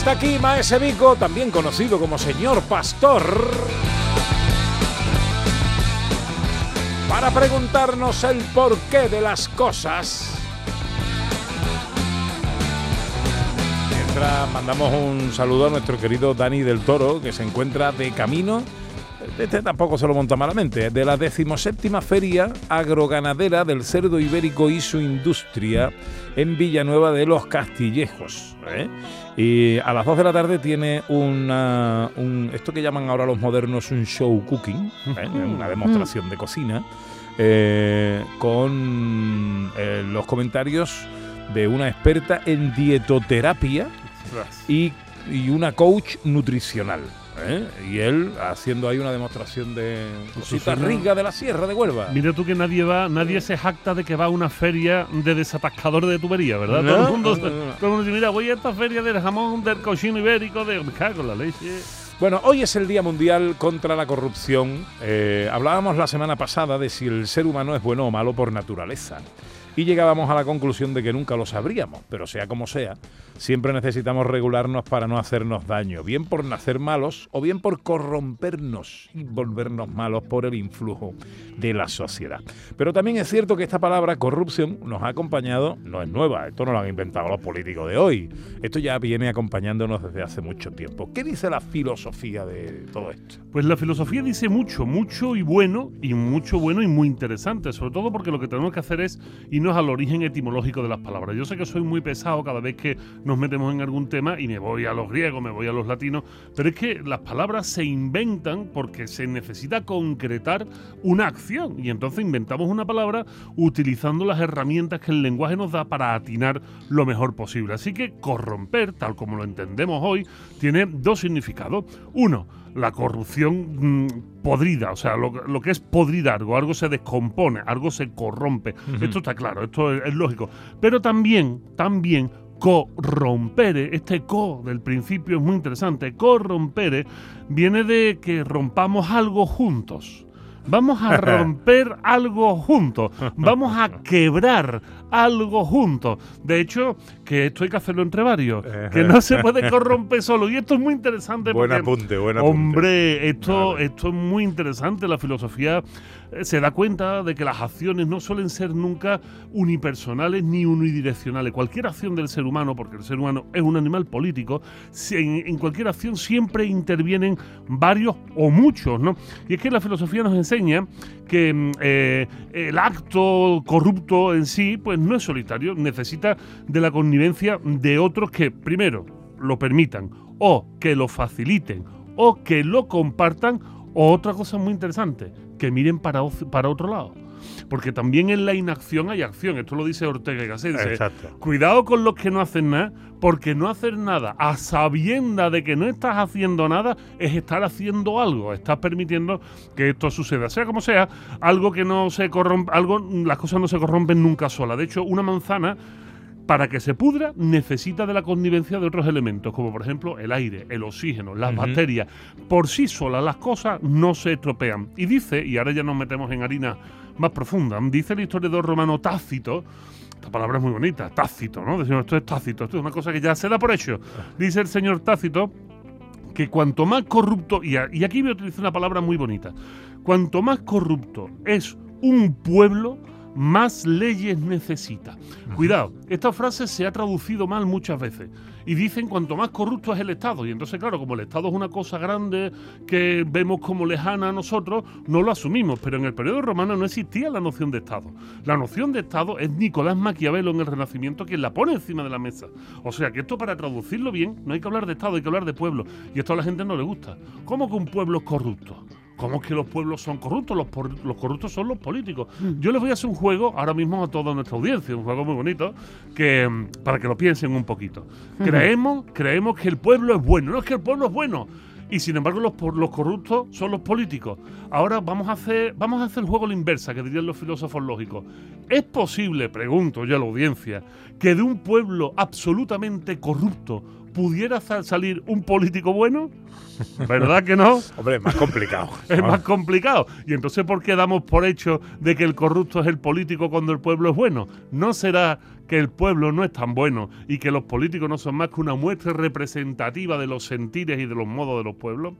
Está aquí Maese Vico, también conocido como Señor Pastor, para preguntarnos el porqué de las cosas. Mientras mandamos un saludo a nuestro querido Dani del Toro, que se encuentra de camino este tampoco se lo monta malamente, de la decimoséptima Feria Agroganadera del Cerdo Ibérico y su Industria en Villanueva de los Castillejos. ¿eh? Y a las 2 de la tarde tiene una, un, esto que llaman ahora los modernos un show cooking, ¿eh? una demostración de cocina, eh, con los comentarios de una experta en dietoterapia y, y una coach nutricional. ¿Eh? Y él haciendo ahí una demostración de cositas rica de la sierra de Huelva. Mira tú que nadie va, nadie se jacta de que va a una feria de desatascador de tubería, ¿verdad? todo, el mundo, todo el mundo dice, mira, voy a esta feria del jamón del cochino ibérico, de me cago la leche. Bueno, hoy es el Día Mundial contra la Corrupción. Eh, hablábamos la semana pasada de si el ser humano es bueno o malo por naturaleza y llegábamos a la conclusión de que nunca lo sabríamos, pero sea como sea, siempre necesitamos regularnos para no hacernos daño, bien por nacer malos o bien por corrompernos y volvernos malos por el influjo de la sociedad. Pero también es cierto que esta palabra corrupción nos ha acompañado, no es nueva, esto no lo han inventado los políticos de hoy, esto ya viene acompañándonos desde hace mucho tiempo. ¿Qué dice la filosofía de todo esto? Pues la filosofía dice mucho, mucho y bueno, y mucho bueno y muy interesante, sobre todo porque lo que tenemos que hacer es irnos al origen etimológico de las palabras. Yo sé que soy muy pesado cada vez que nos metemos en algún tema y me voy a los griegos, me voy a los latinos, pero es que las palabras se inventan porque se necesita concretar una acción y entonces inventamos una palabra utilizando las herramientas que el lenguaje nos da para atinar lo mejor posible. Así que corromper, tal como lo entendemos hoy, tiene dos significados. Uno, la corrupción mm, podrida, o sea, lo, que es podrir algo, algo se descompone, algo se corrompe. Esto está claro, esto es, lógico. Pero también, también corrompere, este co del principio es muy interesante, corrompere viene de que rompamos algo juntos. Vamos a romper algo juntos. Vamos a quebrar algo juntos. De hecho, que esto hay que hacerlo entre varios. que no se puede corromper solo. Y esto es muy interesante. Buen apunte, buen apunte. Hombre, esto, esto es muy interesante. La filosofía se da cuenta de que las acciones no suelen ser nunca unipersonales ni unidireccionales. Cualquier acción del ser humano, porque el ser humano es un animal político, en, cualquier acción siempre intervienen varios o muchos, ¿no? Y es que la filosofía nos enseña que mm, eh, el acto corrupto en sí, pues no es solitario, necesita de la connivencia de otros que, primero, lo permitan, o que lo faciliten, o que lo compartan, o otra cosa muy interesante, que miren para, para otro lado. Porque también en la inacción hay acción. Esto lo dice Ortega y Gasset. Cuidado con los que no hacen nada, porque no hacer nada a sabienda de que no estás haciendo nada es estar haciendo algo. Estás permitiendo que esto suceda. Sea como sea, algo que no se corrompe, algo, las cosas no se corrompen nunca sola. De hecho, una manzana para que se pudra necesita de la connivencia de otros elementos, como por ejemplo el aire, el oxígeno, las bacterias. Por sí solas las cosas no se estropean. Y dice, y ahora ya nos metemos en harina más profunda, dice el historiador romano Tácito, esta palabra es muy bonita, Tácito, ¿no? Decimos, esto es Tácito, esto es una cosa que ya se da por hecho. Dice el señor Tácito que cuanto más corrupto, y, y aquí voy a utilizar una palabra muy bonita, cuanto más corrupto es un pueblo, más leyes necesita. Cuidado, esta frase se ha traducido mal muchas veces. Y dicen cuanto más corrupto es el Estado. Y entonces, claro, como el Estado es una cosa grande que vemos como lejana a nosotros, no lo asumimos. Pero en el periodo romano no existía la noción de Estado. La noción de Estado es Nicolás Maquiavelo en el Renacimiento quien la pone encima de la mesa. O sea que esto para traducirlo bien, no hay que hablar de Estado, hay que hablar de pueblo. Y esto a la gente no le gusta. ¿Cómo que un pueblo es corrupto? ¿Cómo es que los pueblos son corruptos? Los, los corruptos son los políticos. Yo les voy a hacer un juego ahora mismo a toda nuestra audiencia, un juego muy bonito, que mm, para que lo piensen un poquito. Creemos, creemos que el pueblo es bueno. No es que el pueblo es bueno y sin embargo los, los corruptos son los políticos. Ahora vamos a hacer vamos a hacer el juego a la inversa, que dirían los filósofos lógicos. ¿Es posible, pregunto yo a la audiencia, que de un pueblo absolutamente corrupto pudiera salir un político bueno? ¿Verdad que no? Hombre, es más complicado. es más complicado. Y entonces, ¿por qué damos por hecho de que el corrupto es el político cuando el pueblo es bueno? ¿No será que el pueblo no es tan bueno y que los políticos no son más que una muestra representativa de los sentires y de los modos de los pueblos?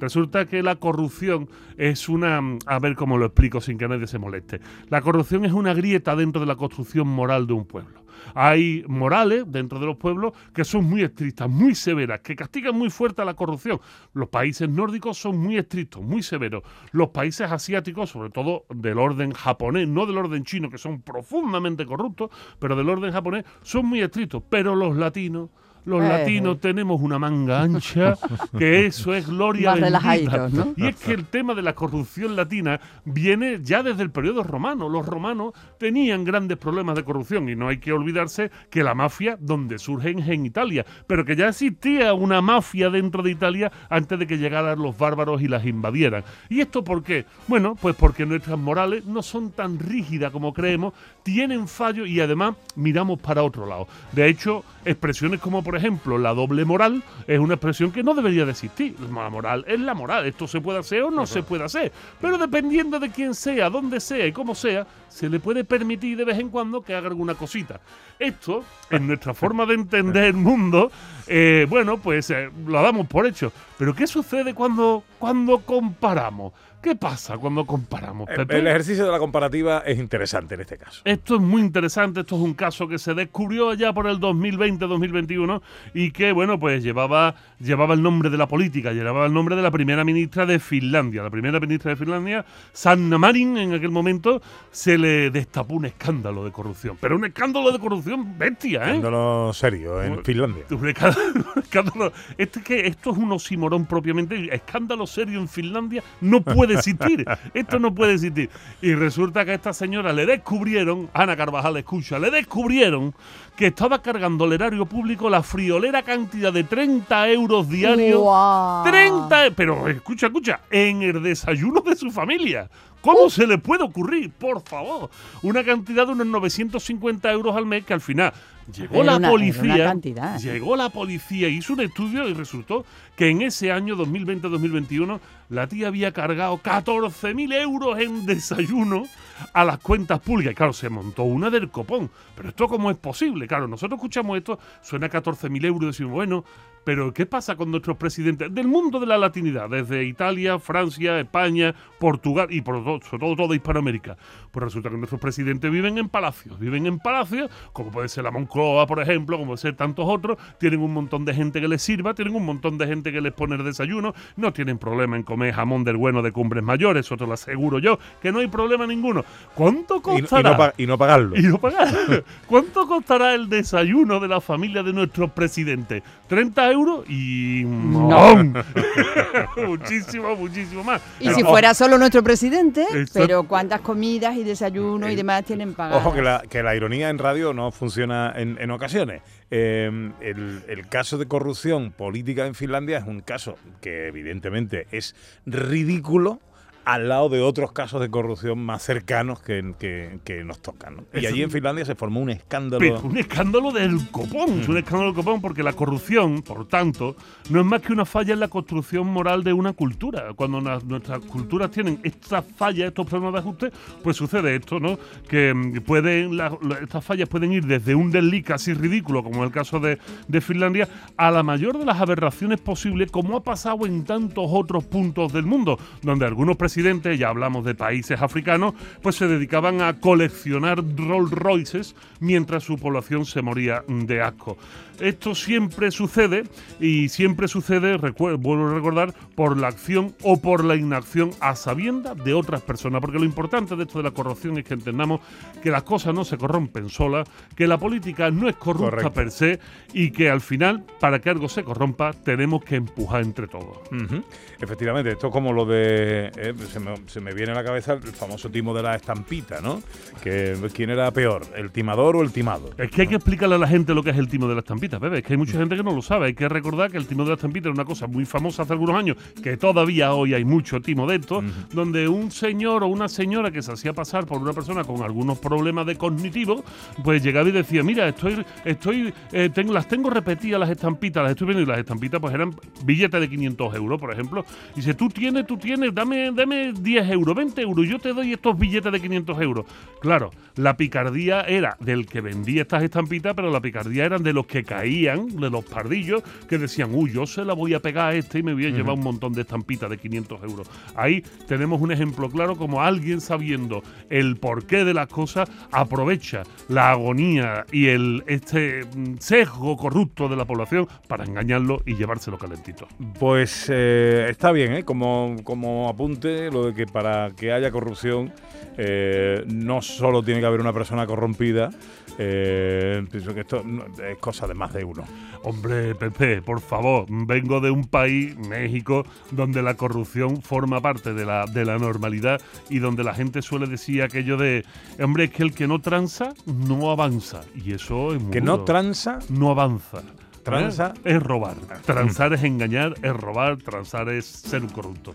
Resulta que la corrupción es una... A ver cómo lo explico sin que nadie se moleste. La corrupción es una grieta dentro de la construcción moral de un pueblo. Hay morales dentro de los pueblos que son muy estrictas, muy severas, que castigan muy fuerte a la corrupción. Los países nórdicos son muy estrictos, muy severos. Los países asiáticos, sobre todo del orden japonés, no del orden chino, que son profundamente corruptos, pero del orden japonés, son muy estrictos. Pero los latinos los eh, latinos tenemos una manga ancha, que eso es gloria bendita. ¿no? Y es que el tema de la corrupción latina viene ya desde el periodo romano. Los romanos tenían grandes problemas de corrupción y no hay que olvidarse que la mafia donde surge es en Italia, pero que ya existía una mafia dentro de Italia antes de que llegaran los bárbaros y las invadieran. ¿Y esto por qué? Bueno, pues porque nuestras morales no son tan rígidas como creemos, tienen fallos y además miramos para otro lado. De hecho, expresiones como por ejemplo la doble moral es una expresión que no debería de existir. La moral es la moral, esto se puede hacer o no se puede hacer, pero dependiendo de quién sea, dónde sea y cómo sea, se le puede permitir de vez en cuando que haga alguna cosita. Esto, en nuestra forma de entender el mundo, eh, bueno, pues eh, lo damos por hecho. Pero ¿qué sucede cuando, cuando comparamos? ¿Qué pasa cuando comparamos? El, ejercicio de la comparativa es interesante en este caso. Esto es muy interesante. Esto es un caso que se descubrió ya por el 2020-2021 y que, bueno, pues llevaba, llevaba el nombre de la política, llevaba el nombre de la primera ministra de Finlandia. La primera ministra de Finlandia, Sanna Marin, en aquel momento se le destapó un escándalo de corrupción. Pero un escándalo de corrupción bestia, ¿eh? Escándalo serio en Finlandia. Un escándalo. Este que esto es un osimorón propiamente. Escándalo serio en Finlandia no puede existir. Esto no puede existir. Y resulta que a esta señora le descubrieron, Ana Carvajal escucha, le descubrieron que estaba cargando al erario público la friolera cantidad de 30 euros diarios. 30, pero escucha, escucha, en el desayuno de su familia. ¿Cómo se le puede ocurrir? Por favor. Una cantidad de unos 950 euros al mes que al final llegó la policía. Llegó la policía, hizo un estudio y resultó que en ese año 2020-2021 la tía había cargado 14.000 euros en desayuno a las cuentas públicas. Y claro, se montó una del copón. Pero esto cómo es posible? Claro, nosotros escuchamos esto, suena 14.000 euros y decimos, bueno, pero ¿qué pasa con nuestros presidentes del mundo de la latinidad, desde Italia, Francia, España, Portugal y por todo, sobre todo toda Hispanoamérica? Pues resulta que nuestros presidentes viven en palacios, viven en palacios, como puede ser la Moncloa, por ejemplo, como puede ser tantos otros, tienen un montón de gente que les sirva, tienen un montón de gente que les pone el desayuno, no tienen problema en comer jamón del bueno de cumbres mayores, eso te lo aseguro yo, que no hay problema ninguno. ¿Cuánto costará? Y, no, pagarlo. Y no pagarlo. ¿Cuánto costará el desayuno de la familia de nuestros presidentes? 30 euros y muchísimo, muchísimo más. Y si fuera solo nuestro presidente, pero cuántas comidas y desayuno y demás tienen pagado. Ojo que la, que la ironía en radio no funciona en, en ocasiones. Em, el, el, caso de corrupción política en Finlandia es un caso que evidentemente es ridículo al lado de otros casos de corrupción más cercanos que, que, nos tocan. Y allí en Finlandia se formó un escándalo. un escándalo del copón, es un escándalo del copón porque la corrupción, por tanto, no es más que una falla en la construcción moral de una cultura. Cuando nuestras culturas tienen estas fallas, estos problemas de ajuste, pues sucede esto, ¿no? Que mm, pueden, estas fallas pueden ir desde un desliz casi ridículo, como en el caso de, de Finlandia, a la mayor de las aberraciones posibles, como ha pasado en tantos otros puntos del mundo, donde algunos presidentes ya hablamos de países africanos, pues se dedicaban a coleccionar Rolls Royces mientras su población se moría de asco. Esto siempre sucede y siempre sucede, vuelvo a recordar, por la acción o por la inacción a sabienda de otras personas. Porque lo importante de esto de la corrupción es que entendamos que las cosas no se corrompen solas, que la política no es corrupta per se y que al final, para que algo se corrompa, tenemos que empujar entre todos. Efectivamente, esto es como lo de. Eh, se, me, viene a la cabeza el famoso timo de la estampita, ¿no? Que quién era peor, el timador o el timado. Es que hay que explicarle a la gente lo que es el timo de la estampita, bebé. Es que hay mucha gente que no lo sabe. Hay que recordar que el timo de la estampita era una cosa muy famosa hace algunos años, que todavía hoy hay mucho timo de esto, donde un señor o una señora que se hacía pasar por una persona con algunos problemas de cognitivo, pues llegaba y decía, mira, estoy, estoy, eh, tengo, las tengo repetidas las estampitas, las estoy viendo y las estampitas pues eran billetes de 500 euros, por ejemplo. Y dice, tú tienes, tú tienes, dame, dame 10 euros, 20 euros, yo te doy estos billetes de 500 euros. Claro, la picardía era del que vendía estas estampitas, pero la picardía eran de los que caían, de los pardillos, que decían, uy, yo se la voy a pegar a este y me voy a llevar un montón de estampitas de 500 euros. Ahí tenemos un ejemplo claro como alguien sabiendo el porqué de las cosas aprovecha la agonía y el este mm, sesgo corrupto de la población para engañarlo y llevárselo calentito. Pues eh, está bien, ¿eh? como, como apunte lo de que para que haya corrupción eh, no solo tiene que haber una persona corrompida, eh, pienso que esto es cosa de más de uno. Hombre, Pepe, por favor, vengo de un país, México, donde la corrupción forma parte de la, de la normalidad y donde la gente suele decir aquello de, hombre, es que el que no tranza no avanza. Y eso es muy Que no tranza no avanza. Tranza ¿Eh? es robar. Transar es engañar, es robar, transar es ser un corrupto.